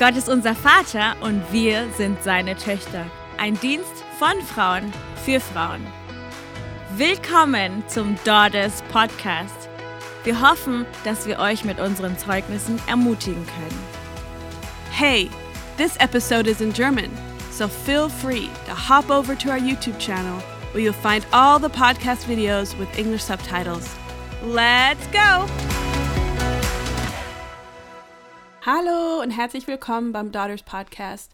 Gott ist unser Vater und wir sind seine Töchter. Ein Dienst von Frauen für Frauen. Willkommen zum Daughters Podcast. Wir hoffen, dass wir euch mit unseren Zeugnissen ermutigen können. Hey, this episode is in German, so feel free to hop over to our YouTube channel where you'll find all the podcast videos with English subtitles. Let's go! Hallo und herzlich willkommen beim Daughters Podcast.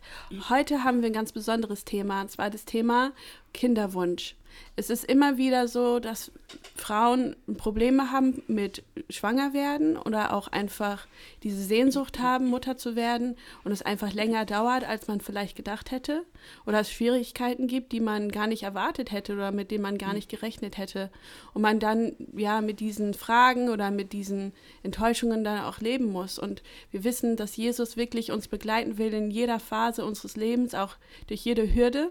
Heute haben wir ein ganz besonderes Thema, und zwar das Thema Kinderwunsch. Es ist immer wieder so, dass Frauen Probleme haben mit Schwangerwerden oder auch einfach diese Sehnsucht haben, Mutter zu werden und es einfach länger dauert, als man vielleicht gedacht hätte oder es Schwierigkeiten gibt, die man gar nicht erwartet hätte oder mit denen man gar nicht gerechnet hätte. Und man dann ja mit diesen Fragen oder mit diesen Enttäuschungen dann auch leben muss. Und wir wissen, dass Jesus wirklich uns begleiten will in jeder Phase unseres Lebens, auch durch jede Hürde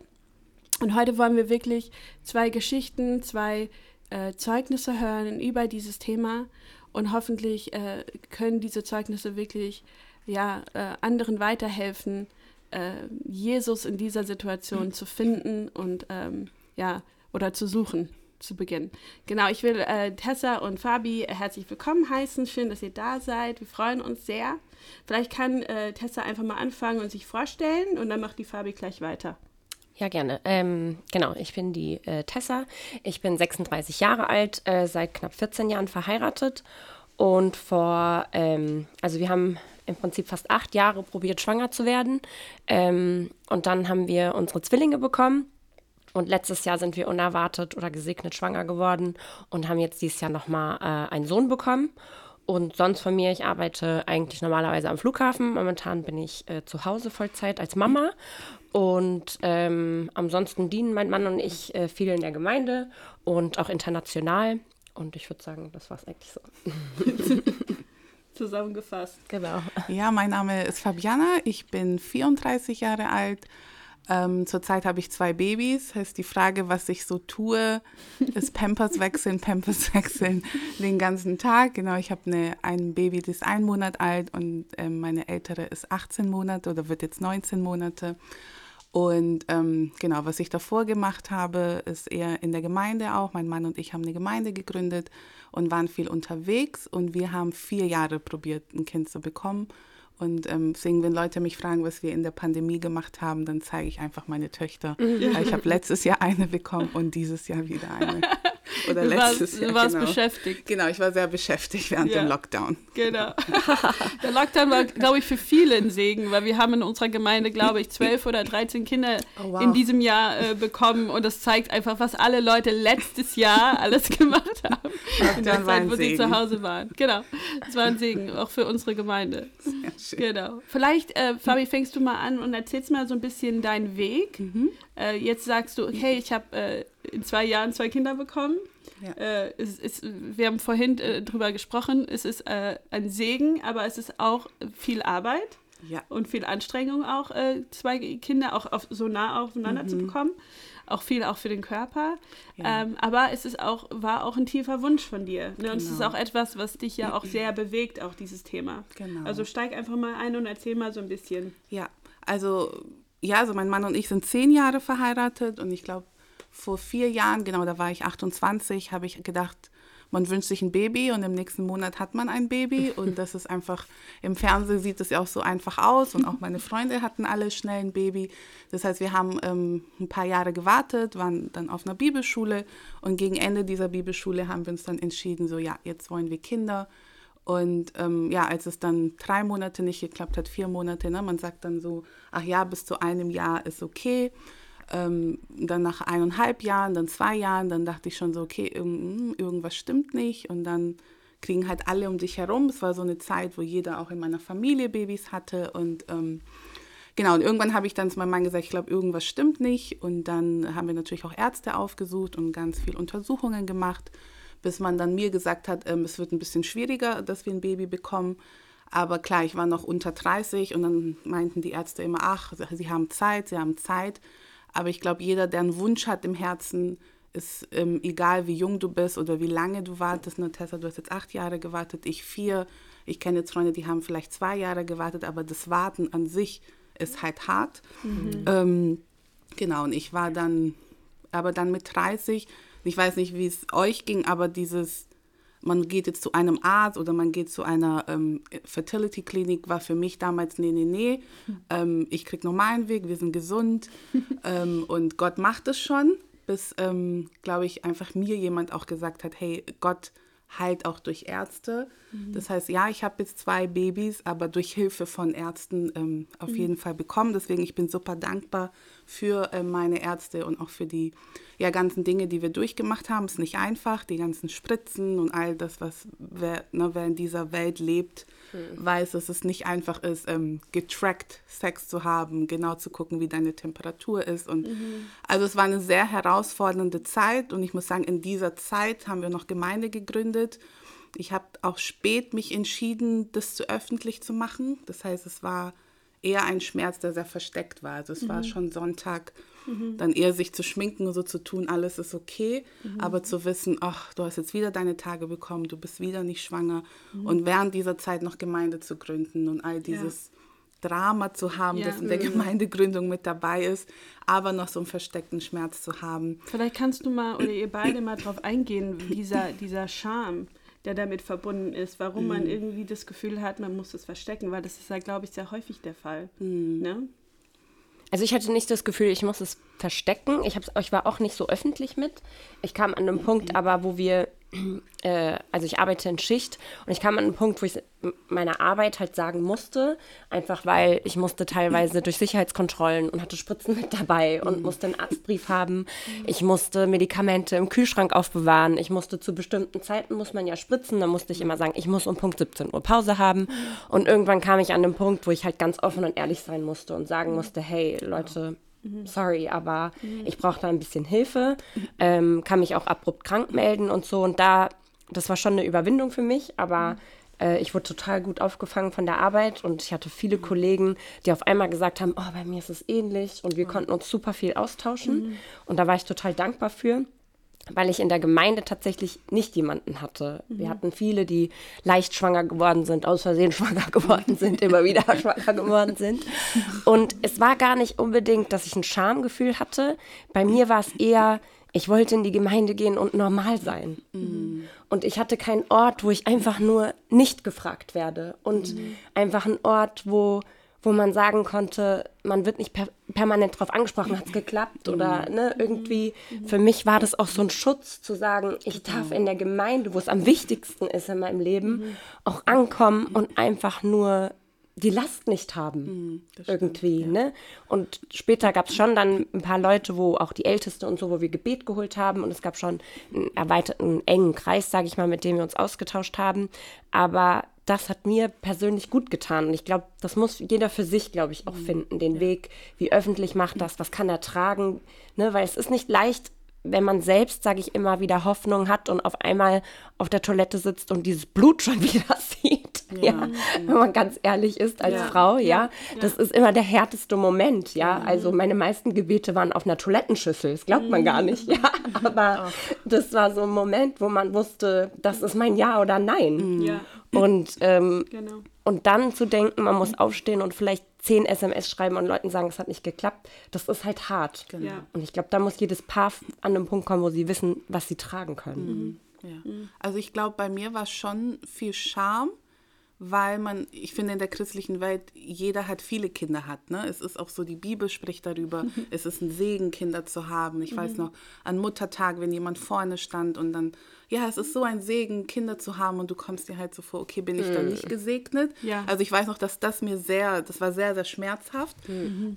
und heute wollen wir wirklich zwei Geschichten, zwei äh, Zeugnisse hören über dieses Thema und hoffentlich äh, können diese Zeugnisse wirklich ja, äh, anderen weiterhelfen, äh, Jesus in dieser Situation zu finden und ähm, ja, oder zu suchen zu Beginn. Genau, ich will äh, Tessa und Fabi herzlich willkommen heißen. Schön, dass ihr da seid. Wir freuen uns sehr. Vielleicht kann äh, Tessa einfach mal anfangen und sich vorstellen und dann macht die Fabi gleich weiter. Ja, gerne. Ähm, genau, ich bin die äh, Tessa. Ich bin 36 Jahre alt, äh, seit knapp 14 Jahren verheiratet. Und vor, ähm, also wir haben im Prinzip fast acht Jahre probiert, schwanger zu werden. Ähm, und dann haben wir unsere Zwillinge bekommen. Und letztes Jahr sind wir unerwartet oder gesegnet schwanger geworden und haben jetzt dieses Jahr nochmal äh, einen Sohn bekommen. Und sonst von mir, ich arbeite eigentlich normalerweise am Flughafen. Momentan bin ich äh, zu Hause Vollzeit als Mama. Und ähm, ansonsten dienen mein Mann und ich äh, viel in der Gemeinde und auch international. Und ich würde sagen, das war es eigentlich so. Zusammengefasst. Genau. Ja, mein Name ist Fabiana. Ich bin 34 Jahre alt ähm, zurzeit habe ich zwei Babys. Heißt die Frage, was ich so tue, ist Pampers wechseln, Pampers wechseln den ganzen Tag. Genau, ich habe ein Baby, das ist ein Monat alt und ähm, meine ältere ist 18 Monate oder wird jetzt 19 Monate. Und ähm, genau, was ich davor gemacht habe, ist eher in der Gemeinde auch. Mein Mann und ich haben eine Gemeinde gegründet und waren viel unterwegs. Und wir haben vier Jahre probiert, ein Kind zu bekommen. Und ähm, deswegen, wenn Leute mich fragen, was wir in der Pandemie gemacht haben, dann zeige ich einfach meine Töchter. Ja. Ich habe letztes Jahr eine bekommen und dieses Jahr wieder eine. Oder du letztes warst, Jahr. Du warst genau. beschäftigt. Genau, ich war sehr beschäftigt während ja. dem Lockdown. Genau. Der Lockdown war, glaube ich, für viele ein Segen, weil wir haben in unserer Gemeinde, glaube ich, zwölf oder 13 Kinder oh, wow. in diesem Jahr äh, bekommen. Und das zeigt einfach, was alle Leute letztes Jahr alles gemacht haben. Lockdown in der Zeit, wo sie zu Hause waren. Genau. Es war ein Segen, auch für unsere Gemeinde. Sehr schön. Genau. Vielleicht, äh, Fabi, fängst du mal an und erzählst mal so ein bisschen deinen Weg. Mhm. Äh, jetzt sagst du, okay, ich habe äh, in zwei Jahren zwei Kinder bekommen. Ja. Äh, es, es, wir haben vorhin äh, drüber gesprochen, es ist äh, ein Segen, aber es ist auch viel Arbeit ja. und viel Anstrengung auch, äh, zwei Kinder auch auf, so nah aufeinander mhm. zu bekommen. Auch viel auch für den Körper. Ja. Ähm, aber es ist auch, war auch ein tiefer Wunsch von dir. Ne? Genau. Und es ist genau. auch etwas, was dich ja auch sehr bewegt, auch dieses Thema. Genau. Also steig einfach mal ein und erzähl mal so ein bisschen. Ja, also ja, also mein Mann und ich sind zehn Jahre verheiratet und ich glaube, vor vier Jahren, genau, da war ich 28, habe ich gedacht, man wünscht sich ein Baby und im nächsten Monat hat man ein Baby und das ist einfach, im Fernsehen sieht es ja auch so einfach aus und auch meine Freunde hatten alle schnell ein Baby. Das heißt, wir haben ähm, ein paar Jahre gewartet, waren dann auf einer Bibelschule und gegen Ende dieser Bibelschule haben wir uns dann entschieden, so ja, jetzt wollen wir Kinder. Und ähm, ja, als es dann drei Monate nicht geklappt hat, vier Monate, ne, man sagt dann so, ach ja, bis zu einem Jahr ist okay. Ähm, dann nach eineinhalb Jahren, dann zwei Jahren, dann dachte ich schon so, okay, hm, irgendwas stimmt nicht. Und dann kriegen halt alle um dich herum. Es war so eine Zeit, wo jeder auch in meiner Familie Babys hatte. Und ähm, genau, und irgendwann habe ich dann zu meinem Mann gesagt, ich glaube, irgendwas stimmt nicht. Und dann haben wir natürlich auch Ärzte aufgesucht und ganz viel Untersuchungen gemacht, bis man dann mir gesagt hat, ähm, es wird ein bisschen schwieriger, dass wir ein Baby bekommen. Aber klar, ich war noch unter 30 und dann meinten die Ärzte immer, ach, sie haben Zeit, sie haben Zeit. Aber ich glaube, jeder, der einen Wunsch hat im Herzen, ist ähm, egal, wie jung du bist oder wie lange du wartest. Ne, Tessa, du hast jetzt acht Jahre gewartet, ich vier. Ich kenne jetzt Freunde, die haben vielleicht zwei Jahre gewartet, aber das Warten an sich ist halt hart. Ähm, genau, und ich war dann, aber dann mit 30, ich weiß nicht, wie es euch ging, aber dieses, man geht jetzt zu einem Arzt oder man geht zu einer ähm, Fertility-Klinik, war für mich damals, nee, nee, nee, ähm, ich krieg normalen Weg, wir sind gesund. Ähm, und Gott macht es schon, bis, ähm, glaube ich, einfach mir jemand auch gesagt hat, hey, Gott heilt auch durch Ärzte. Das heißt, ja, ich habe jetzt zwei Babys, aber durch Hilfe von Ärzten ähm, auf jeden Fall bekommen. Deswegen, ich bin super dankbar für äh, meine Ärzte und auch für die ja, ganzen Dinge, die wir durchgemacht haben. Es ist nicht einfach, die ganzen Spritzen und all das, was wer, ne, wer in dieser Welt lebt, weiß, dass es nicht einfach ist, ähm, getrackt Sex zu haben, genau zu gucken, wie deine Temperatur ist. Und also es war eine sehr herausfordernde Zeit und ich muss sagen, in dieser Zeit haben wir noch Gemeinde gegründet. Ich habe auch spät mich entschieden, das zu öffentlich zu machen. Das heißt, es war eher ein Schmerz, der sehr versteckt war. Also es war schon Sonntag, dann eher sich zu schminken und so zu tun, alles ist okay, aber zu wissen, ach, du hast jetzt wieder deine Tage bekommen, du bist wieder nicht schwanger. Und während dieser Zeit noch Gemeinde zu gründen und all dieses Drama zu haben, Ja. das in der Gemeindegründung mit dabei ist, aber noch so einen versteckten Schmerz zu haben. Vielleicht kannst du mal oder ihr beide mal drauf eingehen, dieser, dieser Charme, der damit verbunden ist, warum man irgendwie das Gefühl hat, man muss es verstecken, weil das ist ja, glaube ich, sehr häufig der Fall. Ne? Also ich hatte nicht das Gefühl, ich muss es verstecken. Ich, hab's, ich war auch nicht so öffentlich mit. Ich kam an einem Punkt aber, wo wir, äh, also ich arbeite in Schicht und ich kam an einen Punkt, wo ich meine Arbeit halt sagen musste, einfach weil ich musste teilweise durch Sicherheitskontrollen und hatte Spritzen mit dabei und musste einen Arztbrief haben. Ich musste Medikamente im Kühlschrank aufbewahren. Ich musste zu bestimmten Zeiten, muss man ja spritzen, da musste ich immer sagen, ich muss um Punkt 17 Uhr Pause haben. Und irgendwann kam ich an den Punkt, wo ich halt ganz offen und ehrlich sein musste und sagen musste, hey Leute, sorry, aber ich brauche da ein bisschen Hilfe, ähm, kann mich auch abrupt krank melden und so. Und da, das war schon eine Überwindung für mich, aber äh, ich wurde total gut aufgefangen von der Arbeit und ich hatte viele Kollegen, die auf einmal gesagt haben, oh, bei mir ist es ähnlich und wir konnten uns super viel austauschen. Und da war ich total dankbar für weil ich in der Gemeinde tatsächlich nicht jemanden hatte. Wir hatten viele, die leicht schwanger geworden sind, aus Versehen schwanger geworden sind, immer wieder schwanger geworden sind. Und es war gar nicht unbedingt, dass ich ein Schamgefühl hatte. Bei mir war es eher, ich wollte in die Gemeinde gehen und normal sein. Und ich hatte keinen Ort, wo ich einfach nur nicht gefragt werde. Und einfach ein Ort, wo, wo man sagen konnte, man wird nicht per permanent drauf angesprochen, hat es geklappt oder ne, irgendwie. Für mich war das auch so ein Schutz zu sagen, ich darf in der Gemeinde, wo es am wichtigsten ist in meinem Leben, auch ankommen und einfach nur die Last nicht haben. irgendwie, ne? Und später gab es schon dann ein paar Leute, wo auch die Älteste und so, wo wir Gebet geholt haben und es gab schon einen erweiterten, engen Kreis, sage ich mal, mit dem wir uns ausgetauscht haben. Aber das hat mir persönlich gut getan. Und ich glaube, das muss jeder für sich, glaube ich, auch finden. Den Weg, wie öffentlich macht das, was kann er tragen. Ne? Weil es ist nicht leicht, wenn man selbst, sage ich immer, wieder Hoffnung hat und auf einmal auf der Toilette sitzt und dieses Blut schon wieder sieht. Ja, wenn man ganz ehrlich ist als Ja. Frau, ja. Ja. Das ist immer der härteste Moment, ja. Also meine meisten Gebete waren auf einer Toilettenschüssel. Das glaubt man gar nicht, ja. Aber das war so ein Moment, wo man wusste, das ist mein Ja oder Nein. Ja, Und, ähm, genau. und dann zu denken, man muss aufstehen und vielleicht zehn SMS schreiben und Leuten sagen, es hat nicht geklappt, das ist halt hart. Ja. Und ich glaube, da muss jedes Paar an einen Punkt kommen, wo sie wissen, was sie tragen können. Ja. Also ich glaube, bei mir war es schon viel Charme, weil man, ich finde in der christlichen Welt, jeder hat viele Kinder hat. Ne? Es ist auch so, die Bibel spricht darüber, es ist ein Segen, Kinder zu haben. Ich weiß noch, an Muttertag, wenn jemand vorne stand und dann, ja, es ist so ein Segen, Kinder zu haben und du kommst dir halt so vor, okay, bin ich da nicht gesegnet? Ja. Also ich weiß noch, dass das mir sehr, das war sehr, sehr schmerzhaft.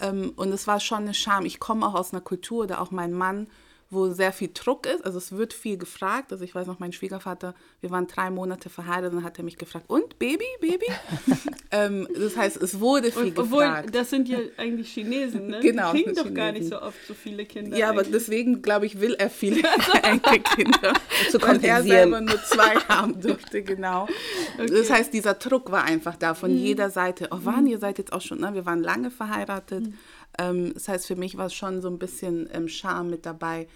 Ähm, und es war schon eine Scham. Ich komme auch aus einer Kultur, da auch mein Mann wo sehr viel Druck ist. Also es wird viel gefragt. Also ich weiß noch, mein Schwiegervater, wir waren drei Monate verheiratet und dann hat er mich gefragt, und Baby, Baby? ähm, das heißt, es wurde viel Und, obwohl, gefragt. das sind ja eigentlich Chinesen, ne? Genau, Die kriegen doch sind gar nicht Chinesen. so oft so viele Kinder. ja, aber eigentlich. deswegen, glaube ich, will er viele Enkelkinder. zu weil er selber nur zwei haben durfte, genau. Das heißt, dieser Druck war einfach da von jeder Seite. Oh, waren ihr seid jetzt auch schon, ne? wir waren lange verheiratet. Ähm, das heißt, für mich war es schon so ein bisschen ähm, Scham mit dabei.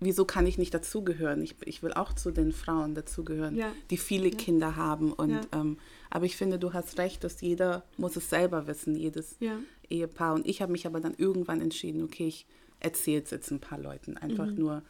Wieso kann ich nicht dazugehören? Ich, ich will auch zu den Frauen dazugehören, Ja. die viele Kinder haben. Und Ja. ähm, Aber ich finde, du hast recht, dass jeder muss es selber wissen, jedes Ja. Ehepaar. Und ich habe mich aber dann irgendwann entschieden, okay, ich erzähle es jetzt ein paar Leuten. Einfach nur,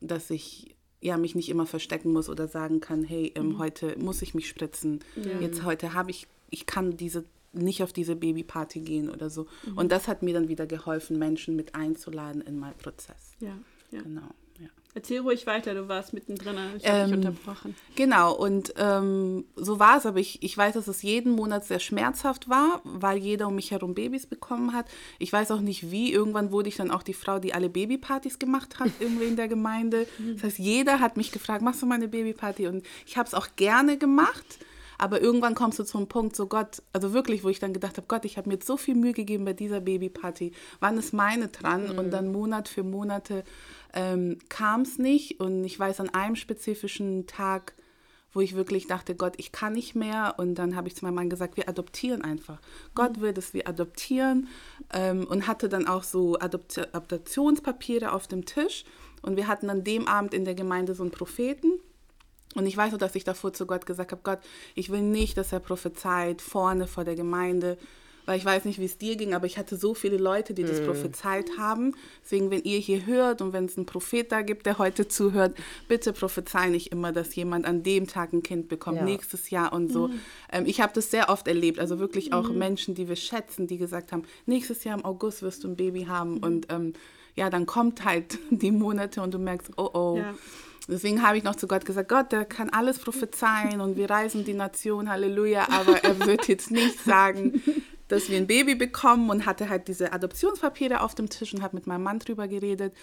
dass ich ja, mich nicht immer verstecken muss oder sagen kann, hey, ähm, heute muss ich mich spritzen. Jetzt heute habe ich, ich kann diese nicht auf diese Babyparty gehen oder so. Und das hat mir dann wieder geholfen, Menschen mit einzuladen in meinen Prozess. Ja. ja. Genau. Ja. Erzähl ruhig weiter, du warst mittendrin, ich habe Ähm, dich unterbrochen. Genau, und ähm, so war es, aber ich, ich weiß, dass es jeden Monat sehr schmerzhaft war, weil jeder um mich herum Babys bekommen hat. Ich weiß auch nicht wie, irgendwann wurde ich dann auch die Frau, die alle Babypartys gemacht hat, irgendwie in der Gemeinde. Das heißt, jeder hat mich gefragt, machst du mal eine Babyparty? Und ich habe es auch gerne gemacht. Aber irgendwann kommst du zum Punkt, so Gott, also wirklich, wo ich dann gedacht habe, Gott, ich habe mir jetzt so viel Mühe gegeben bei dieser Babyparty. Wann ist meine dran? Und dann Monat für Monate ähm, kam es nicht. Und ich weiß, an einem spezifischen Tag, wo ich wirklich dachte, Gott, ich kann nicht mehr. Und dann habe ich zu meinem Mann gesagt, wir adoptieren einfach. Gott will, dass wir adoptieren. Ähm, und hatte dann auch so Adopt Adoptionspapiere auf dem Tisch. Und wir hatten an dem Abend in der Gemeinde so einen Propheten. Und ich weiß nur, dass ich davor zu Gott gesagt habe, Gott, ich will nicht, dass er prophezeit vorne vor der Gemeinde, weil ich weiß nicht, wie es dir ging, aber ich hatte so viele Leute, die das prophezeit haben. Deswegen, wenn ihr hier hört und wenn es einen Prophet da gibt, der heute zuhört, bitte prophezei nicht immer, dass jemand an dem Tag ein Kind bekommt, Ja. nächstes Jahr und so. Ähm, ich habe das sehr oft erlebt, also wirklich auch Menschen, die wir schätzen, die gesagt haben, nächstes Jahr im August wirst du ein Baby haben und ähm, ja, dann kommt halt die Monate und du merkst, oh oh. Ja. Deswegen habe ich noch zu Gott gesagt, Gott, der kann alles prophezeien und wir reisen die Nation, Halleluja, aber er wird jetzt nicht sagen, dass wir ein Baby bekommen und hatte halt diese Adoptionspapiere auf dem Tisch und habe mit meinem Mann drüber geredet.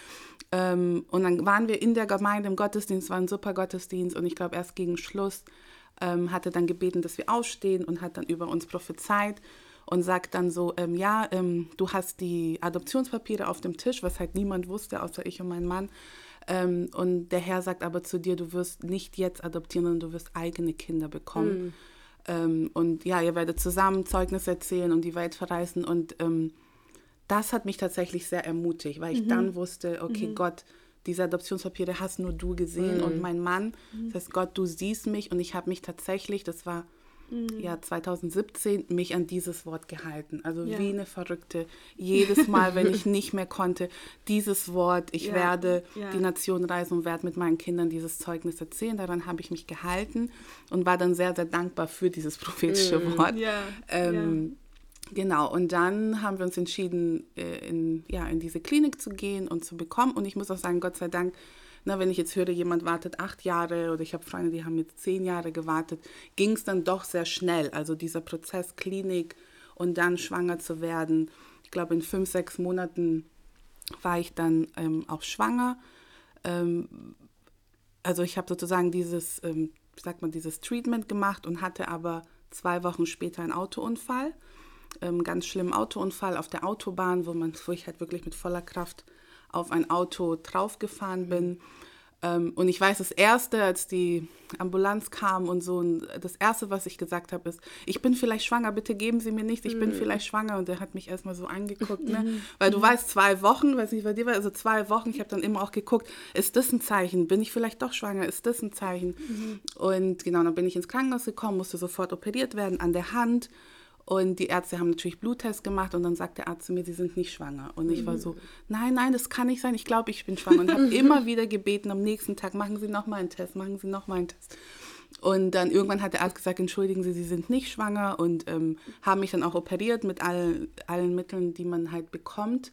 Ähm, und dann waren wir in der Gemeinde im Gottesdienst, war ein super Gottesdienst und ich glaube erst gegen Schluss ähm, hatte dann gebeten, dass wir aufstehen und hat dann über uns prophezeit und sagt dann so, ähm, ja, ähm, du hast die Adoptionspapiere auf dem Tisch, was halt niemand wusste, außer ich und mein Mann. Ähm, und der Herr sagt aber zu dir, du wirst nicht jetzt adoptieren, sondern du wirst eigene Kinder bekommen. Ähm, und ja, ihr werdet zusammen Zeugnis erzählen und die Welt verreißen. Und ähm, das hat mich tatsächlich sehr ermutigt, weil ich dann wusste, okay, Gott, diese Adoptionspapiere hast nur du gesehen und mein Mann. Das heißt, Gott, du siehst mich und ich habe mich tatsächlich, das war ja 2017, mich an dieses Wort gehalten. Also Ja. wie eine Verrückte. Jedes Mal, wenn ich nicht mehr konnte, dieses Wort, ich Ja, werde ja. die Nation reisen und werde mit meinen Kindern dieses Zeugnis erzählen. Daran habe ich mich gehalten und war dann sehr, sehr dankbar für dieses prophetische Wort. Ja, Ähm, Genau, und dann haben wir uns entschieden, äh, in, ja, in diese Klinik zu gehen und zu bekommen. Und ich muss auch sagen, Gott sei Dank, na, wenn ich jetzt höre, jemand wartet acht Jahre oder ich habe Freunde, die haben jetzt zehn Jahre gewartet, ging es dann doch sehr schnell. Also dieser Prozess Klinik und dann schwanger zu werden. Ich glaube, in fünf, sechs Monaten war ich dann ähm, auch schwanger. Ähm, also ich habe sozusagen dieses, ähm, sagt man, dieses Treatment gemacht und hatte aber zwei Wochen später einen Autounfall, ähm, ganz schlimmen Autounfall auf der Autobahn, wo man, wo ich halt wirklich mit voller Kraft auf ein Auto draufgefahren bin. Ähm, und ich weiß, das Erste, als die Ambulanz kam und so, und das Erste, was ich gesagt habe, ist, ich bin vielleicht schwanger, bitte geben Sie mir nichts, ich bin vielleicht schwanger. Und der hat mich erstmal so angeguckt, ne? weil du weißt, zwei Wochen, weiß nicht, bei dir war, also zwei Wochen, ich habe dann immer auch geguckt, ist das ein Zeichen? Bin ich vielleicht doch schwanger? Ist das ein Zeichen? Und genau, dann bin ich ins Krankenhaus gekommen, musste sofort operiert werden an der Hand. Und die Ärzte haben natürlich Bluttest gemacht und dann sagt der Arzt zu mir, sie sind nicht schwanger. Und ich war so, nein, nein, das kann nicht sein, ich glaube, ich bin schwanger. Und habe immer wieder gebeten, am nächsten Tag, machen Sie nochmal einen Test, machen Sie nochmal einen Test. Und dann irgendwann hat der Arzt gesagt, entschuldigen Sie, Sie sind nicht schwanger und ähm, haben mich dann auch operiert mit all, allen Mitteln, die man halt bekommt.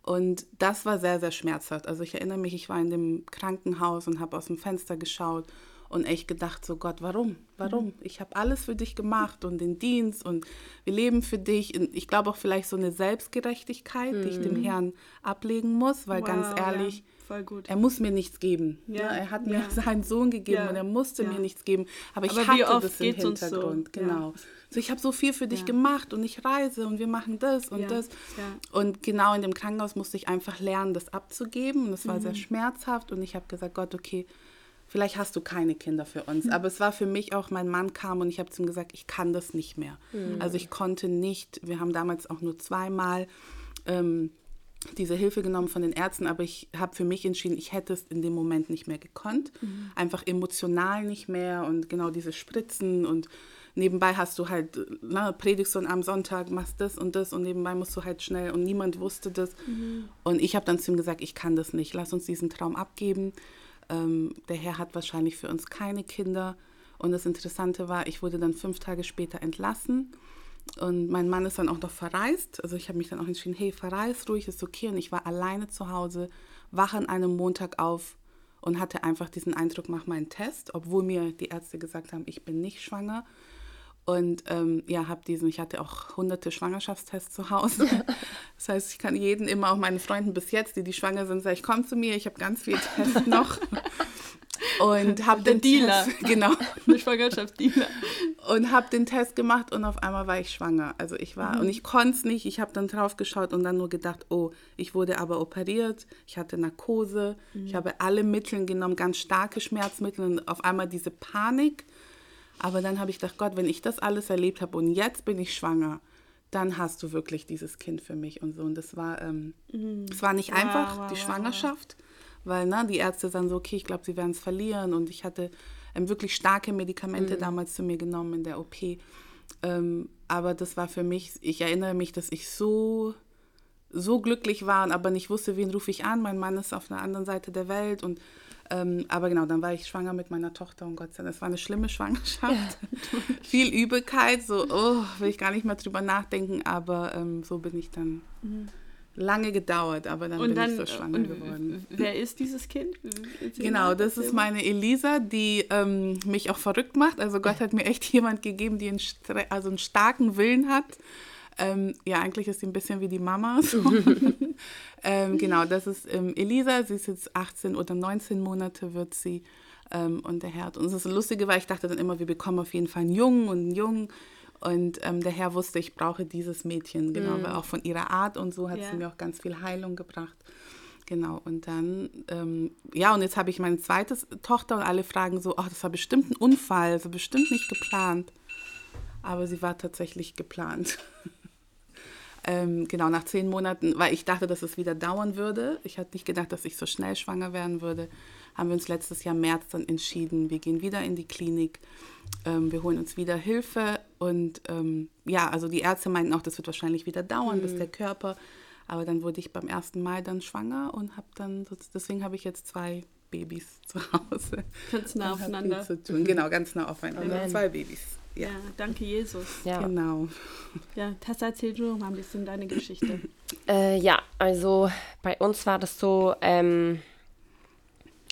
Und das war sehr, sehr schmerzhaft. Also ich erinnere mich, ich war in dem Krankenhaus und habe aus dem Fenster geschaut und echt gedacht, so Gott, warum? Warum? Ich habe alles für dich gemacht und den Dienst und wir leben für dich. Und ich glaube auch vielleicht so eine Selbstgerechtigkeit, die ich dem Herrn ablegen muss, weil ganz Wow, ehrlich, ja, er muss mir nichts geben. Ja, ne? Er hat mir ja. seinen Sohn gegeben Ja, und er musste ja. mir nichts geben. Aber ich Aber wie hatte oft das im so? Hintergrund. Ja. Genau. So, ich habe so viel für dich Ja. gemacht und ich reise und wir machen das und Ja, das. ja. Und genau in dem Krankenhaus musste ich einfach lernen, das abzugeben. Und es war Mhm. sehr schmerzhaft. Und ich habe gesagt, Gott, okay, vielleicht hast du keine Kinder für uns. Mhm. Aber es war für mich auch, mein Mann kam und ich habe zu ihm gesagt, ich kann das nicht mehr. Mhm. Also ich konnte nicht, wir haben damals auch nur zweimal ähm, diese Hilfe genommen von den Ärzten, aber ich habe für mich entschieden, ich hätte es in dem Moment nicht mehr gekonnt. Einfach emotional nicht mehr und genau diese Spritzen und nebenbei hast du halt, na, predigst du am Sonntag, machst das und das und nebenbei musst du halt schnell und niemand wusste das. Mhm. Und ich habe dann zu ihm gesagt, ich kann das nicht, lass uns diesen Traum abgeben. Ähm, der Herr hat wahrscheinlich für uns keine Kinder. Und das Interessante war, ich wurde dann fünf Tage später entlassen. Und mein Mann ist dann auch noch verreist. Also ich habe mich dann auch entschieden, hey, verreist ruhig, ist okay. Und ich war alleine zu Hause, wach an einem Montag auf und hatte einfach diesen Eindruck, mach mal einen Test, obwohl mir die Ärzte gesagt haben, ich bin nicht schwanger. Und ähm, ja, habe diesen, ich hatte auch hunderte Schwangerschaftstests zu Hause. Das heißt, ich kann jeden immer, auch meinen Freunden bis jetzt, die die schwanger sind, sagen, ich komme zu mir, ich habe ganz viele Tests noch. Und habe den Dealer. Test, genau. Eine Schwangerschaftsdealer. Und habe den Test gemacht und auf einmal war ich schwanger. Also ich war, mhm. und ich konnte es nicht. Ich habe dann drauf geschaut und dann nur gedacht, oh, ich wurde aber operiert. Ich hatte Narkose. Mhm. Ich habe alle Mittel genommen, ganz starke Schmerzmittel und auf einmal diese Panik. Aber dann habe ich gedacht, Gott, wenn ich das alles erlebt habe und jetzt bin ich schwanger, dann hast du wirklich dieses Kind für mich und so. Und das war, ähm, mhm. es war nicht einfach, wow, wow, die Schwangerschaft. Wow weil ne, die Ärzte sagen so, okay, ich glaube, sie werden es verlieren. Und ich hatte ähm, wirklich starke Medikamente mhm. damals zu mir genommen in der OP. Ähm, aber das war für mich, ich erinnere mich, dass ich so, so glücklich war, aber nicht wusste, wen rufe ich an. Mein Mann ist auf einer anderen Seite der Welt und ähm, aber genau, dann war ich schwanger mit meiner Tochter und Gott sei Dank, es war eine schlimme Schwangerschaft. Ja. Viel Übelkeit, so, oh, will ich gar nicht mehr drüber nachdenken, aber ähm, so bin ich dann mhm lange gedauert, aber dann und bin dann, ich so schwanger geworden. Wer ist dieses Kind? genau, das ist meine Elisa, die ähm, mich auch verrückt macht. Also Gott hat mir echt jemand gegeben, die einen, also einen starken Willen hat. Ähm, ja, eigentlich ist sie ein bisschen wie die Mama. So. ähm, genau, das ist ähm, Elisa. Sie ist jetzt 18 oder 19 Monate wird sie. Ähm, und der Herr hat uns das Lustige war, ich dachte dann immer, wir bekommen auf jeden Fall einen Jungen und einen Jungen. Und ähm, der Herr wusste, ich brauche dieses Mädchen, genau, mhm. weil auch von ihrer Art und so hat ja. sie mir auch ganz viel Heilung gebracht. Genau, und dann, ähm, ja, und jetzt habe ich meine zweite Tochter und alle fragen so, ach, das war bestimmt ein Unfall, also bestimmt nicht geplant. Aber sie war tatsächlich geplant. ähm, genau, nach zehn Monaten, weil ich dachte, dass es wieder dauern würde. Ich hatte nicht gedacht, dass ich so schnell schwanger werden würde. Haben wir uns letztes Jahr März dann entschieden, wir gehen wieder in die Klinik ähm, wir holen uns wieder Hilfe und ähm, ja, also die Ärzte meinten auch, das wird wahrscheinlich wieder dauern, mhm. bis der Körper. Aber dann wurde ich beim ersten Mal dann schwanger und habe dann, deswegen habe ich jetzt zwei Babys zu Hause. Ganz nah aufeinander. Zu tun. Genau, ganz nah aufeinander. Amen. Zwei Babys. Ja. ja. danke Jesus. Ja. Genau. Ja, Tessa, erzähl du mal ein bisschen deine Geschichte. Äh, ja, also bei uns war das so, ähm,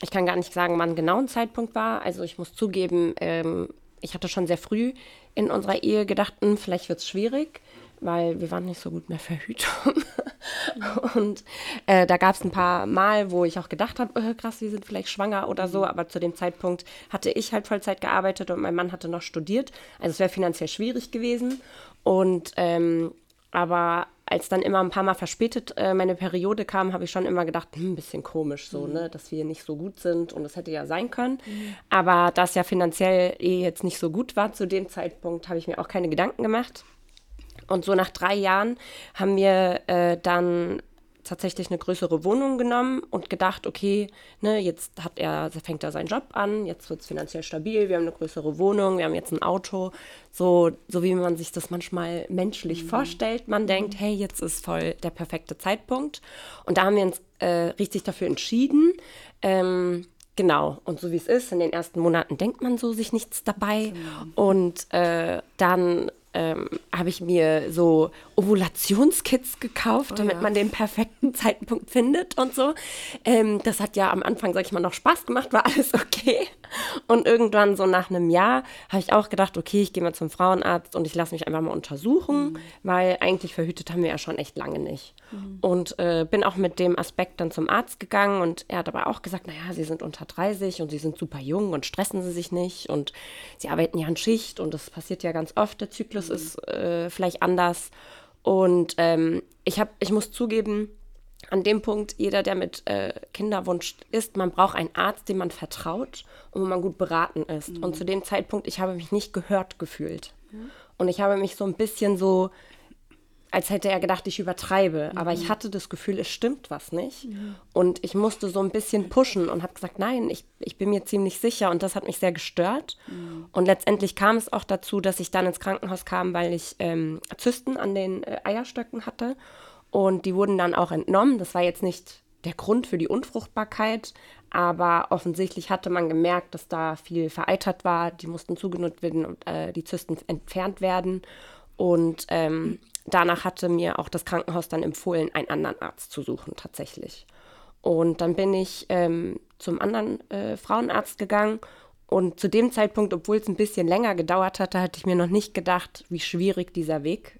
ich kann gar nicht sagen, wann genau ein Zeitpunkt war. Also ich muss zugeben, ähm, ich hatte schon sehr früh in unserer Ehe gedacht, hm, vielleicht wird es schwierig, weil wir waren nicht so gut mehr Verhütung. und äh, da gab es ein paar Mal, wo ich auch gedacht habe, oh, krass, wir sind vielleicht schwanger oder so. Mhm. Aber zu dem Zeitpunkt hatte ich halt Vollzeit gearbeitet und mein Mann hatte noch studiert. Also es wäre finanziell schwierig gewesen. Und ähm, aber als dann immer ein paar Mal verspätet äh, meine Periode kam, habe ich schon immer gedacht, hm, ein bisschen komisch so, mhm. ne, dass wir nicht so gut sind und das hätte ja sein können. Mhm. Aber da es ja finanziell eh jetzt nicht so gut war zu dem Zeitpunkt, habe ich mir auch keine Gedanken gemacht. Und so nach drei Jahren haben wir äh, dann tatsächlich eine größere Wohnung genommen und gedacht, okay, ne, jetzt hat er, fängt er seinen Job an, jetzt wird es finanziell stabil, wir haben eine größere Wohnung, wir haben jetzt ein Auto, so, so wie man sich das manchmal menschlich mhm. vorstellt. Man denkt, hey, jetzt ist voll der perfekte Zeitpunkt. Und da haben wir uns äh, richtig dafür entschieden. Ähm, Genau, und so wie es ist, in den ersten Monaten denkt man so sich nichts dabei. Genau. Und äh, dann ähm, habe ich mir so Ovulationskits gekauft, oh, damit ja. man den perfekten Zeitpunkt findet und so. Ähm, das hat ja am Anfang, sag ich mal, noch Spaß gemacht, war alles okay. Und irgendwann so nach einem Jahr habe ich auch gedacht, okay, ich gehe mal zum Frauenarzt und ich lasse mich einfach mal untersuchen, mhm. weil eigentlich verhütet haben wir ja schon echt lange nicht. Mhm. Und äh, bin auch mit dem Aspekt dann zum Arzt gegangen und er hat aber auch gesagt, naja, Sie sind unter 30 und Sie sind super jung und stressen Sie sich nicht und Sie arbeiten ja in Schicht und das passiert ja ganz oft, der Zyklus mhm. ist äh, vielleicht anders. Und ähm, ich, hab, ich muss zugeben, an dem Punkt, jeder, der mit äh, Kinderwunsch ist, man braucht einen Arzt, dem man vertraut und wo man gut beraten ist. Mhm. Und zu dem Zeitpunkt, ich habe mich nicht gehört gefühlt. Mhm. Und ich habe mich so ein bisschen so als hätte er gedacht, ich übertreibe. Aber ich hatte das Gefühl, es stimmt was nicht. Und ich musste so ein bisschen pushen und habe gesagt, nein, ich, ich bin mir ziemlich sicher. Und das hat mich sehr gestört. Und letztendlich kam es auch dazu, dass ich dann ins Krankenhaus kam, weil ich ähm, Zysten an den äh, Eierstöcken hatte. Und die wurden dann auch entnommen. Das war jetzt nicht der Grund für die Unfruchtbarkeit, aber offensichtlich hatte man gemerkt, dass da viel vereitert war. Die mussten zugenutzt werden und äh, die Zysten entfernt werden. Und ähm, danach hatte mir auch das Krankenhaus dann empfohlen, einen anderen Arzt zu suchen, tatsächlich. Und dann bin ich ähm, zum anderen äh, Frauenarzt gegangen. Und zu dem Zeitpunkt, obwohl es ein bisschen länger gedauert hatte, hatte ich mir noch nicht gedacht, wie schwierig dieser Weg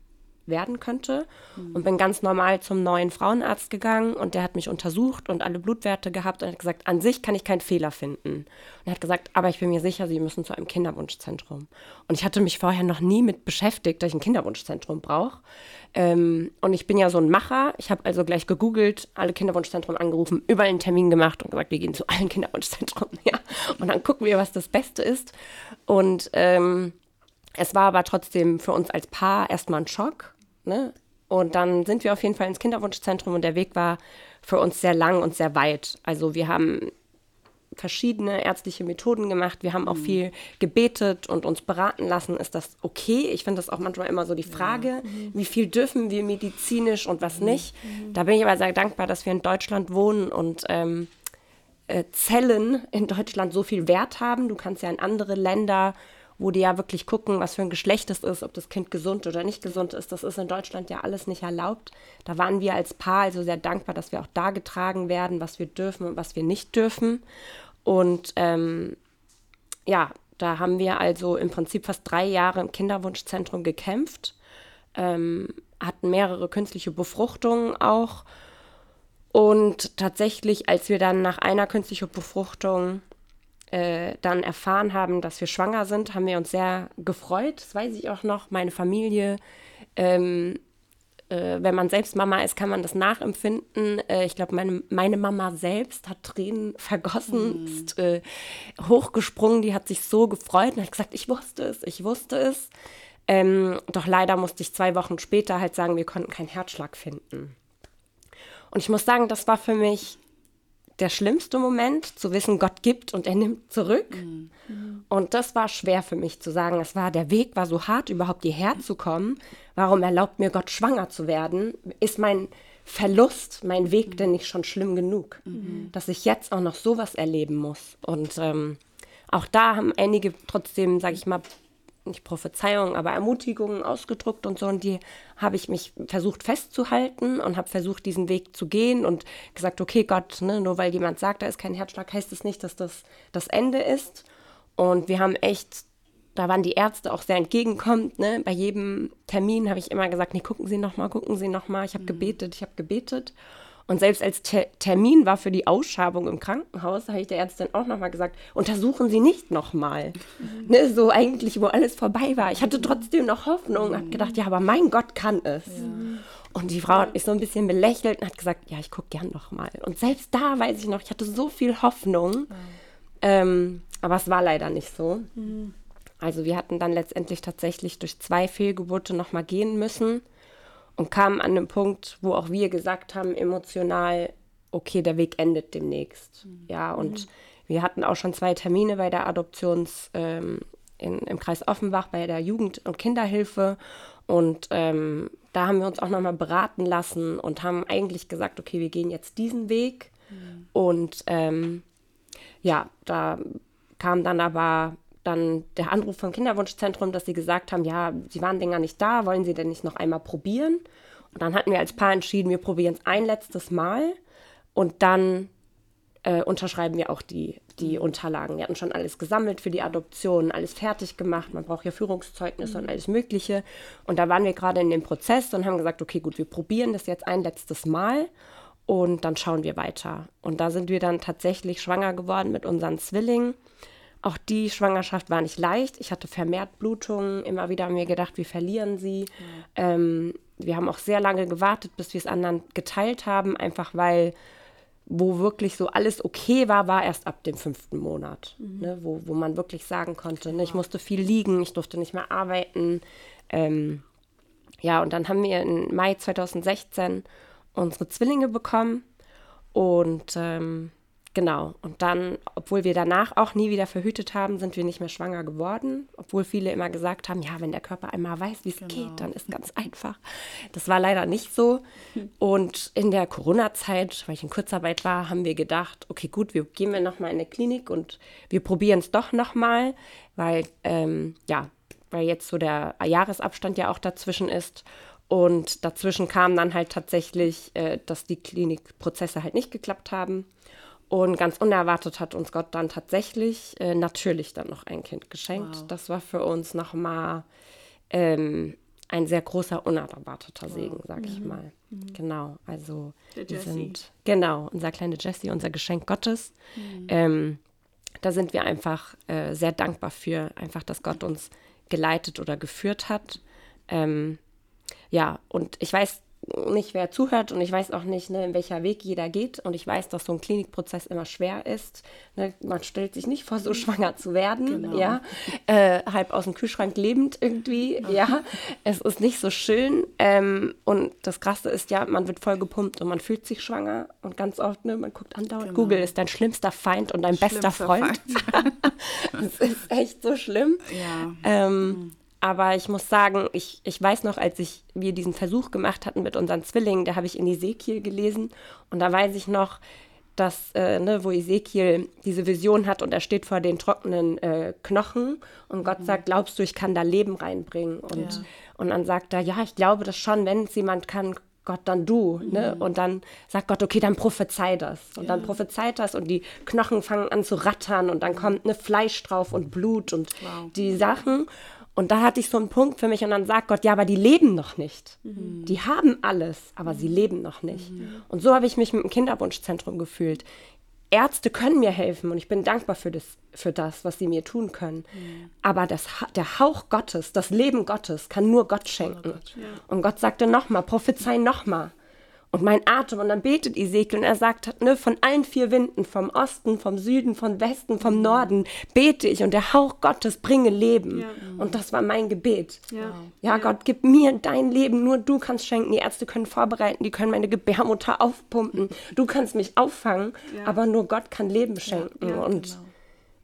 werden könnte und bin ganz normal zum neuen Frauenarzt gegangen und der hat mich untersucht und alle Blutwerte gehabt und hat gesagt, an sich kann ich keinen Fehler finden. Und er hat gesagt, aber ich bin mir sicher, Sie müssen zu einem Kinderwunschzentrum. Und ich hatte mich vorher noch nie mit beschäftigt, dass ich ein Kinderwunschzentrum brauche. Ähm, und ich bin ja so ein Macher. Ich habe also gleich gegoogelt, alle Kinderwunschzentren angerufen, überall einen Termin gemacht und gesagt, wir gehen zu allen Kinderwunschzentren. Ja. Und dann gucken wir, was das Beste ist. Und ähm, es war aber trotzdem für uns als Paar erstmal ein Schock. Ne? Und dann sind wir auf jeden Fall ins Kinderwunschzentrum und der Weg war für uns sehr lang und sehr weit. Also wir haben verschiedene ärztliche Methoden gemacht. Wir haben auch viel gebetet und uns beraten lassen. Ist das okay? Ich finde das auch manchmal immer so die Frage, wie viel dürfen wir medizinisch und was nicht. Da bin ich aber sehr dankbar, dass wir in Deutschland wohnen und ähm, äh, Zellen in Deutschland so viel Wert haben. Du kannst ja in andere Länder wo die ja wirklich gucken, was für ein Geschlecht es ist, ob das Kind gesund oder nicht gesund ist. Das ist in Deutschland ja alles nicht erlaubt. Da waren wir als Paar also sehr dankbar, dass wir auch da getragen werden, was wir dürfen und was wir nicht dürfen. Und ähm, ja, da haben wir also im Prinzip fast drei Jahre im Kinderwunschzentrum gekämpft, ähm, hatten mehrere künstliche Befruchtungen auch. Und tatsächlich, als wir dann nach einer künstlichen Befruchtung äh, dann erfahren haben, dass wir schwanger sind, haben wir uns sehr gefreut. Das weiß ich auch noch. Meine Familie, ähm, äh, wenn man selbst Mama ist, kann man das nachempfinden. Äh, ich glaube, meine, meine Mama selbst hat Tränen vergossen, mhm. ist äh, hochgesprungen, die hat sich so gefreut und hat gesagt, ich wusste es, ich wusste es. Ähm, doch leider musste ich zwei Wochen später halt sagen, wir konnten keinen Herzschlag finden. Und ich muss sagen, das war für mich der schlimmste Moment, zu wissen, Gott gibt und er nimmt zurück. Mhm. Und das war schwer für mich zu sagen. Es war, der Weg war so hart, überhaupt hierher zu kommen. Warum erlaubt mir Gott, schwanger zu werden? Ist mein Verlust, mein Weg denn nicht schon schlimm genug? Mhm. Dass ich jetzt auch noch sowas erleben muss. Und ähm, auch da haben einige trotzdem, sage ich mal, nicht Prophezeiungen, aber Ermutigungen ausgedruckt und so. Und die habe ich mich versucht festzuhalten und habe versucht, diesen Weg zu gehen und gesagt, okay, Gott, ne, nur weil jemand sagt, da ist kein Herzschlag, heißt es das nicht, dass das das Ende ist. Und wir haben echt, da waren die Ärzte auch sehr entgegenkommend. Ne? Bei jedem Termin habe ich immer gesagt, nee, gucken Sie noch mal, gucken Sie noch mal. Ich habe mhm. gebetet, ich habe gebetet. Und selbst als Ter Termin war für die Ausschabung im Krankenhaus, habe ich der Ärztin auch nochmal gesagt, untersuchen Sie nicht nochmal. Mhm. Ne, so eigentlich, wo alles vorbei war. Ich hatte trotzdem noch Hoffnung, habe gedacht, ja, aber mein Gott kann es. Ja. Und die Frau hat mich so ein bisschen belächelt und hat gesagt, ja, ich gucke gern nochmal. Und selbst da weiß ich noch, ich hatte so viel Hoffnung. Ähm, aber es war leider nicht so. Mhm. Also wir hatten dann letztendlich tatsächlich durch zwei Fehlgeburte nochmal gehen müssen und kamen an den Punkt, wo auch wir gesagt haben, emotional, okay, der Weg endet demnächst. Mhm. Ja, und mhm. wir hatten auch schon zwei Termine bei der Adoptions ähm, in, im Kreis Offenbach bei der Jugend- und Kinderhilfe. Und ähm, da haben wir uns auch nochmal beraten lassen und haben eigentlich gesagt, okay, wir gehen jetzt diesen Weg. Mhm. Und ähm, ja, da kam dann aber dann der Anruf vom Kinderwunschzentrum, dass sie gesagt haben, ja, sie waren länger nicht da, wollen sie denn nicht noch einmal probieren? Und dann hatten wir als Paar entschieden, wir probieren es ein letztes Mal und dann äh, unterschreiben wir auch die, die Unterlagen. Wir hatten schon alles gesammelt für die Adoption, alles fertig gemacht. Man braucht ja Führungszeugnisse mhm. und alles Mögliche. Und da waren wir gerade in dem Prozess und haben gesagt, okay, gut, wir probieren das jetzt ein letztes Mal und dann schauen wir weiter. Und da sind wir dann tatsächlich schwanger geworden mit unseren Zwillingen. Auch die Schwangerschaft war nicht leicht. Ich hatte vermehrt Blutungen. Immer wieder haben wir gedacht, wir verlieren sie. Mhm. Ähm, wir haben auch sehr lange gewartet, bis wir es anderen geteilt haben, einfach weil wo wirklich so alles okay war, war erst ab dem fünften Monat, mhm. ne, wo, wo man wirklich sagen konnte, ne, ich musste viel liegen, ich durfte nicht mehr arbeiten. Ähm, ja, und dann haben wir im Mai 2016 unsere Zwillinge bekommen. Und ähm, genau, und dann, obwohl wir danach auch nie wieder verhütet haben, sind wir nicht mehr schwanger geworden. Obwohl viele immer gesagt haben, ja, wenn der Körper einmal weiß, wie es Genau. geht, dann ist ganz einfach. Das war leider nicht so. Und in der Corona-Zeit, weil ich in Kurzarbeit war, haben wir gedacht, okay, gut, wir gehen wir nochmal in eine Klinik und wir probieren es doch nochmal, weil, ähm, ja, weil jetzt so der Jahresabstand ja auch dazwischen ist. Und dazwischen kam dann halt tatsächlich, äh, dass die Klinikprozesse halt nicht geklappt haben. Und ganz unerwartet hat uns Gott dann tatsächlich äh, natürlich dann noch ein Kind geschenkt. Wow. Das war für uns nochmal ähm, ein sehr großer, unerwarteter Segen, sag ich mal. Genau, also Der wir Jessie. sind, genau, unser kleiner Jessie, unser Geschenk Gottes. Ähm, da sind wir einfach äh, sehr dankbar für, einfach, dass Gott uns geleitet oder geführt hat. Ähm, ja, und ich weiß nicht, wer zuhört und ich weiß auch nicht, ne, in welcher Weg jeder geht. Und ich weiß, dass so ein Klinikprozess immer schwer ist. Ne? Man stellt sich nicht vor, so schwanger zu werden, ja. Äh, halb aus dem Kühlschrank lebend irgendwie, ja. Es ist nicht so schön. Ähm, und das Krasse ist ja, man wird voll gepumpt und man fühlt sich schwanger. Und ganz oft, ne, man guckt andauernd, Google ist dein schlimmster Feind und dein bester Schlimmster Freund. das ist echt so schlimm. Ja. Ähm, aber ich muss sagen, ich, ich weiß noch, als ich, wir diesen Versuch gemacht hatten mit unseren Zwillingen, da habe ich in Ezekiel gelesen und da weiß ich noch, dass, äh, ne, wo Ezekiel diese Vision hat und er steht vor den trockenen äh, Knochen und Gott sagt, glaubst du, ich kann da Leben reinbringen? Und, Ja. und dann sagt er, ja, ich glaube das schon, wenn es jemand kann, Gott, dann du. Ne? Und dann sagt Gott, okay, dann prophezei das. Und dann prophezeit das und die Knochen fangen an zu rattern und dann kommt ne Fleisch drauf und Blut und die Sachen. Und da hatte ich so einen Punkt für mich und dann sagt Gott, ja, aber die leben noch nicht. Die haben alles, aber sie leben noch nicht. Und so habe ich mich mit dem Kinderwunschzentrum gefühlt. Ärzte können mir helfen und ich bin dankbar für das, für das was sie mir tun können. Aber das, der Hauch Gottes, das Leben Gottes kann nur Gott schenken. Und Gott sagte nochmal, prophezei nochmal. Und mein Atem, und dann betet Ezekiel und er sagt, ne, von allen vier Winden, vom Osten, vom Süden, vom Westen, vom Norden, bete ich und der Hauch Gottes bringe Leben. Und das war mein Gebet. Ja. Ja, Gott, gib mir dein Leben, nur du kannst schenken. Die Ärzte können vorbereiten, die können meine Gebärmutter aufpumpen. Du kannst mich auffangen, aber nur Gott kann Leben schenken. und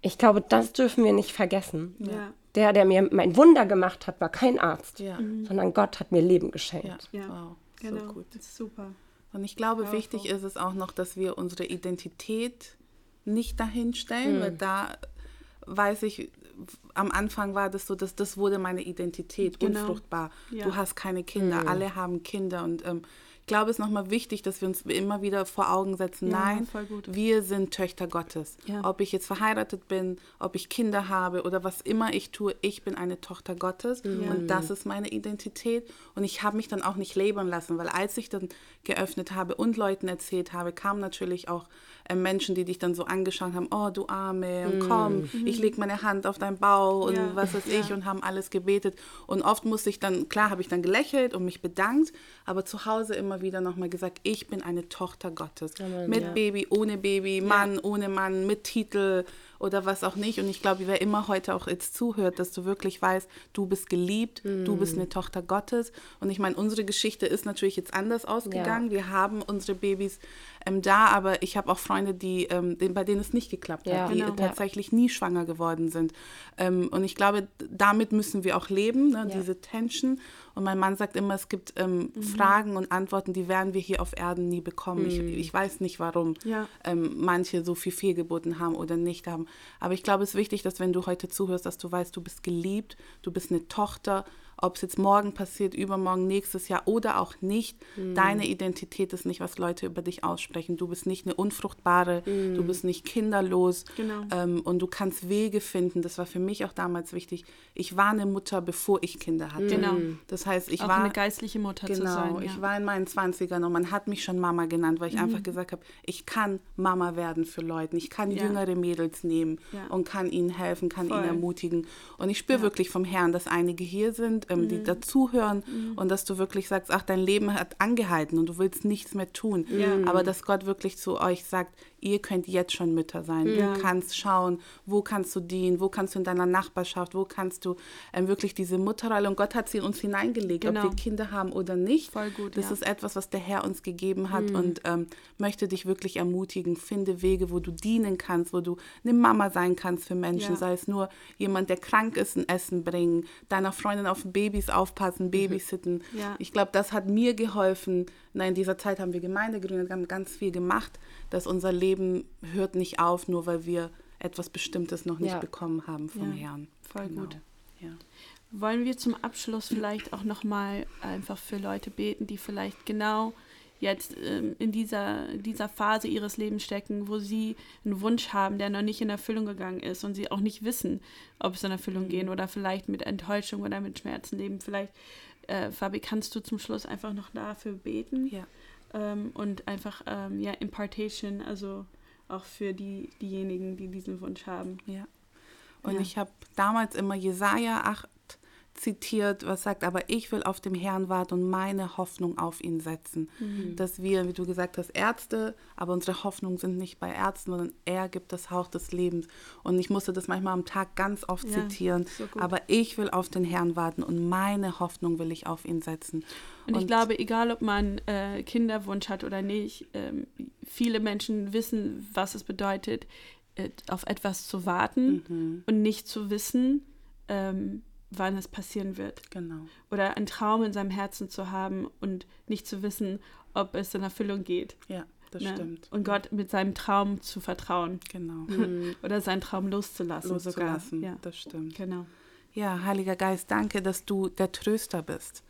ich glaube, das dürfen wir nicht vergessen. Ja. Der, der mir mein Wunder gemacht hat, war kein Arzt, Ja. sondern Gott hat mir Leben geschenkt. Ja. Ja. Wow. Genau. So gut. Das ist super. Und ich glaube, wichtig ist es auch noch, dass wir unsere Identität nicht dahin stellen, weil da weiß ich, am Anfang war das so, dass das wurde meine Identität, Genau. unfruchtbar. Ja. Du hast keine Kinder, alle haben Kinder und ähm, glaube, es ist nochmal wichtig, dass wir uns immer wieder vor Augen setzen, Ja, nein, wir sind Töchter Gottes. Ja. Ob ich jetzt verheiratet bin, ob ich Kinder habe oder was immer ich tue, ich bin eine Tochter Gottes und das ist meine Identität. Und ich habe mich dann auch nicht labeln lassen, weil als ich dann geöffnet habe und Leuten erzählt habe, kamen natürlich auch äh, Menschen, die dich dann so angeschaut haben, oh du Arme, und komm, ich lege meine Hand auf deinen Bauch und Ja. was weiß ich und haben alles gebetet. Und oft musste ich dann, klar habe ich dann gelächelt und mich bedankt, aber zu Hause immer wieder nochmal gesagt, ich bin eine Tochter Gottes. mit Baby, ohne Baby, Mann, ohne Mann, mit Titel oder was auch nicht. Und ich glaube, wer immer heute auch jetzt zuhört, dass du wirklich weißt, du bist geliebt, du bist eine Tochter Gottes. Und ich meine, unsere Geschichte ist natürlich jetzt anders ausgegangen. Wir haben unsere Babys ähm, da, aber ich habe auch Freunde, die, ähm, den- bei denen es nicht geklappt Ja, hat, die genau. tatsächlich nie schwanger geworden sind. Ähm, und ich glaube, damit müssen wir auch leben, ne? Ja. diese Tension. Und mein Mann sagt immer, es gibt ähm, Fragen und Antworten, die werden wir hier auf Erden nie bekommen. Ich, ich weiß nicht, warum Ja. ähm, manche so viel Fehlgeburten haben oder nicht haben. Aber ich glaube, es ist wichtig, dass wenn du heute zuhörst, dass du weißt, du bist geliebt, du bist eine Tochter, ob es jetzt morgen passiert, übermorgen, nächstes Jahr oder auch nicht. Deine Identität ist nicht, was Leute über dich aussprechen. Du bist nicht eine unfruchtbare, du bist nicht kinderlos Genau. ähm, und du kannst Wege finden. Das war für mich auch damals wichtig. Ich war eine Mutter, bevor ich Kinder hatte. Genau. Das heißt, ich auch war eine geistliche Mutter zu Genau, sein. ich ja. Mhm. war in meinen 20ern und man hat mich schon Mama genannt, weil ich einfach gesagt habe, ich kann Mama werden für Leute. Ich kann Ja. jüngere Mädels nehmen Ja. und kann ihnen helfen, kann Voll. ihnen ermutigen. Und ich spüre wirklich vom Herrn, dass einige hier sind, und ähm, die dazuhören und dass du wirklich sagst, ach, dein Leben hat angehalten und du willst nichts mehr tun. Aber dass Gott wirklich zu euch sagt, ihr könnt jetzt schon Mütter sein. Du kannst schauen, wo kannst du dienen, wo kannst du in deiner Nachbarschaft, wo kannst du ähm, wirklich diese Mutterrolle und Gott hat sie in uns hineingelegt, Genau. ob wir Kinder haben oder nicht. Voll gut, das ja. ist etwas, was der Herr uns gegeben hat und ähm, möchte dich wirklich ermutigen. Finde Wege, wo du dienen kannst, wo du eine Mama sein kannst für Menschen, Ja. sei es nur jemand, der krank ist, ein Essen bringen, deiner Freundin auf Babys aufpassen, babysitten. Ja. Ich glaube, das hat mir geholfen. Na, in dieser Zeit haben wir Gemeinde gegründet, haben ganz viel gemacht, dass unser Leben hört nicht auf, nur weil wir etwas Bestimmtes noch nicht Ja. bekommen haben vom Ja, Herrn. voll gut. Ja. Wollen wir zum Abschluss vielleicht auch nochmal einfach für Leute beten, die vielleicht genau jetzt ähm, in dieser, dieser Phase ihres Lebens stecken, wo sie einen Wunsch haben, der noch nicht in Erfüllung gegangen ist und sie auch nicht wissen, ob es in Erfüllung gehen oder vielleicht mit Enttäuschung oder mit Schmerzen leben. Vielleicht, äh, Fabi, kannst du zum Schluss einfach noch dafür beten Ja. ähm, und einfach ähm, ja, Impartation, also auch für die, diejenigen, die diesen Wunsch haben. Ja. Und Ja. ich habe damals immer Jesaja 8 zitiert, was sagt, aber ich will auf dem Herrn warten und meine Hoffnung auf ihn setzen. Mhm. Dass wir, wie du gesagt hast, Ärzte, aber unsere Hoffnungen sind nicht bei Ärzten, sondern er gibt das Hauch des Lebens. Und ich musste das manchmal am Tag ganz oft Ja, zitieren. so aber ich will auf den Herrn warten und meine Hoffnung will ich auf ihn setzen. Und, ich glaube, egal ob man äh, Kinderwunsch hat oder nicht, ähm, viele Menschen wissen, was es bedeutet, äh, auf etwas zu warten Mhm. und nicht zu wissen, ähm, wann es passieren wird. Genau. Oder einen Traum in seinem Herzen zu haben und nicht zu wissen, ob es in Erfüllung geht. Ja, das ne? stimmt. Und Gott mit seinem Traum zu vertrauen Genau. oder seinen Traum loszulassen, Loszulassen, sogar. Ja, das stimmt. genau. Ja, Heiliger Geist, danke, dass du der Tröster bist.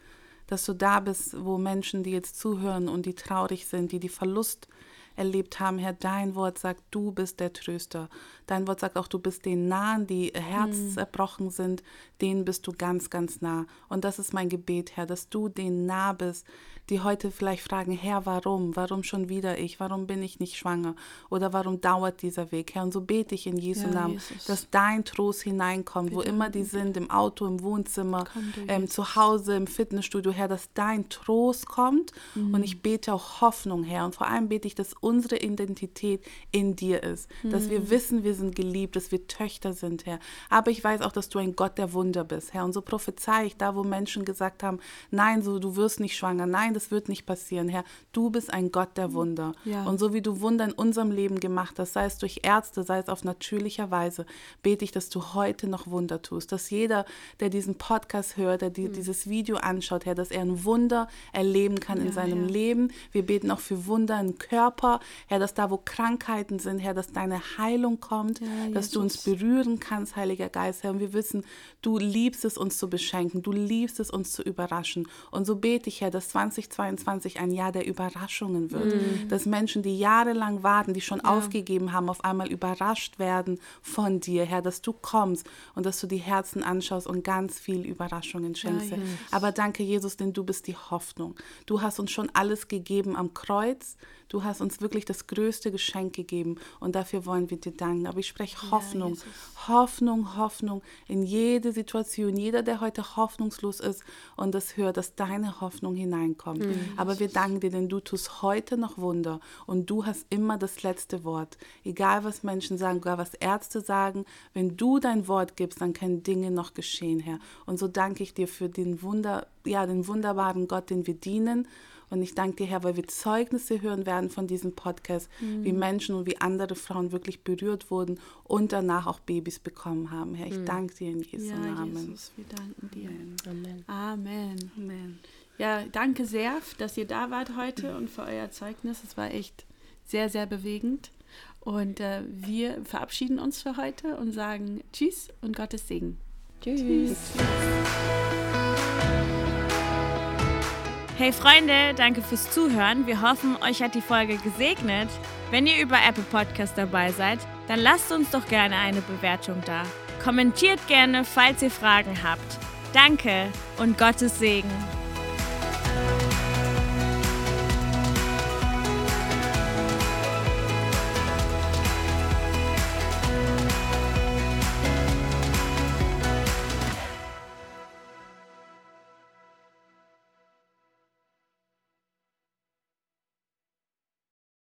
Dass du da bist, wo Menschen, die jetzt zuhören und die traurig sind, die die Verlust erlebt haben, Herr, dein Wort sagt, du bist der Tröster. Dein Wort sagt auch, du bist den nahen, die herzerbrochen sind, denen bist du ganz, ganz nah. Und das ist mein Gebet, Herr, dass du denen nah bist, die heute vielleicht fragen, Herr, warum? Warum schon wieder ich? Warum bin ich nicht schwanger? Oder warum dauert dieser Weg? Herr, und so bete ich in Jesu Ja, Namen, Jesus. dass dein Trost hineinkommt, wo Wir immer die sind, im Auto, im Wohnzimmer, ähm, zu Hause, im Fitnessstudio, Herr, dass dein Trost kommt. Und ich bete auch Hoffnung, Herr. Und vor allem bete ich, dass unsere Identität in dir ist. Dass wir wissen, wir sind geliebt, dass wir Töchter sind, Herr. Aber ich weiß auch, dass du ein Gott der Wunder bist, Herr. Und so prophezei ich da, wo Menschen gesagt haben, nein, so, du wirst nicht schwanger, nein, das wird nicht passieren, Herr. Du bist ein Gott der Wunder. Ja. Und so wie du Wunder in unserem Leben gemacht hast, sei es durch Ärzte, sei es auf natürlicher Weise, bete ich, dass du heute noch Wunder tust. Dass jeder, der diesen Podcast hört, der die, dieses Video anschaut, Herr, dass er ein Wunder erleben kann in Ja, seinem ja. Leben. Wir beten auch für Wunder im Körper, Herr, dass da, wo Krankheiten sind, Herr, dass deine Heilung kommt, Ja, dass du uns berühren kannst, Heiliger Geist, Herr. Und wir wissen, du liebst es, uns zu beschenken, du liebst es, uns zu überraschen. Und so bete ich, Herr, dass 2022 ein Jahr der Überraschungen wird. Dass Menschen, die jahrelang warten, die schon aufgegeben haben, auf einmal überrascht werden von dir, Herr, dass du kommst und dass du die Herzen anschaust und ganz viel Überraschungen schenkst. Jesus. Aber danke, Jesus, denn du bist die Hoffnung. Du hast uns schon alles gegeben am Kreuz. Du hast uns wirklich das größte Geschenk gegeben und dafür wollen wir dir danken. Aber ich spreche Hoffnung, Jesus. Hoffnung, Hoffnung in jede Situation. Jeder, der heute hoffnungslos ist und das hört, dass deine Hoffnung hineinkommt. Aber wir danken dir, denn du tust heute noch Wunder und du hast immer das letzte Wort. Egal, was Menschen sagen, egal, was Ärzte sagen, wenn du dein Wort gibst, dann können Dinge noch geschehen, Herr. Und so danke ich dir für den Wunder, ja, den wunderbaren Gott, den wir dienen. Und ich danke dir, Herr, weil wir Zeugnisse hören werden von diesem Podcast, wie Menschen und wie andere Frauen wirklich berührt wurden und danach auch Babys bekommen haben. Herr, ich danke dir in Jesu Ja, Namen. Jesus, wir danken dir. Amen. Amen. Amen. Ja, danke sehr, dass ihr da wart heute und für euer Zeugnis. Es war echt sehr, sehr bewegend. Und äh, wir verabschieden uns für heute und sagen Tschüss und Gottes Segen. Tschüss. Hey Freunde, danke fürs Zuhören. Wir hoffen, euch hat die Folge gesegnet. Wenn ihr über Apple Podcast dabei seid, dann lasst uns doch gerne eine Bewertung da. Kommentiert gerne, falls ihr Fragen habt. Danke und Gottes Segen.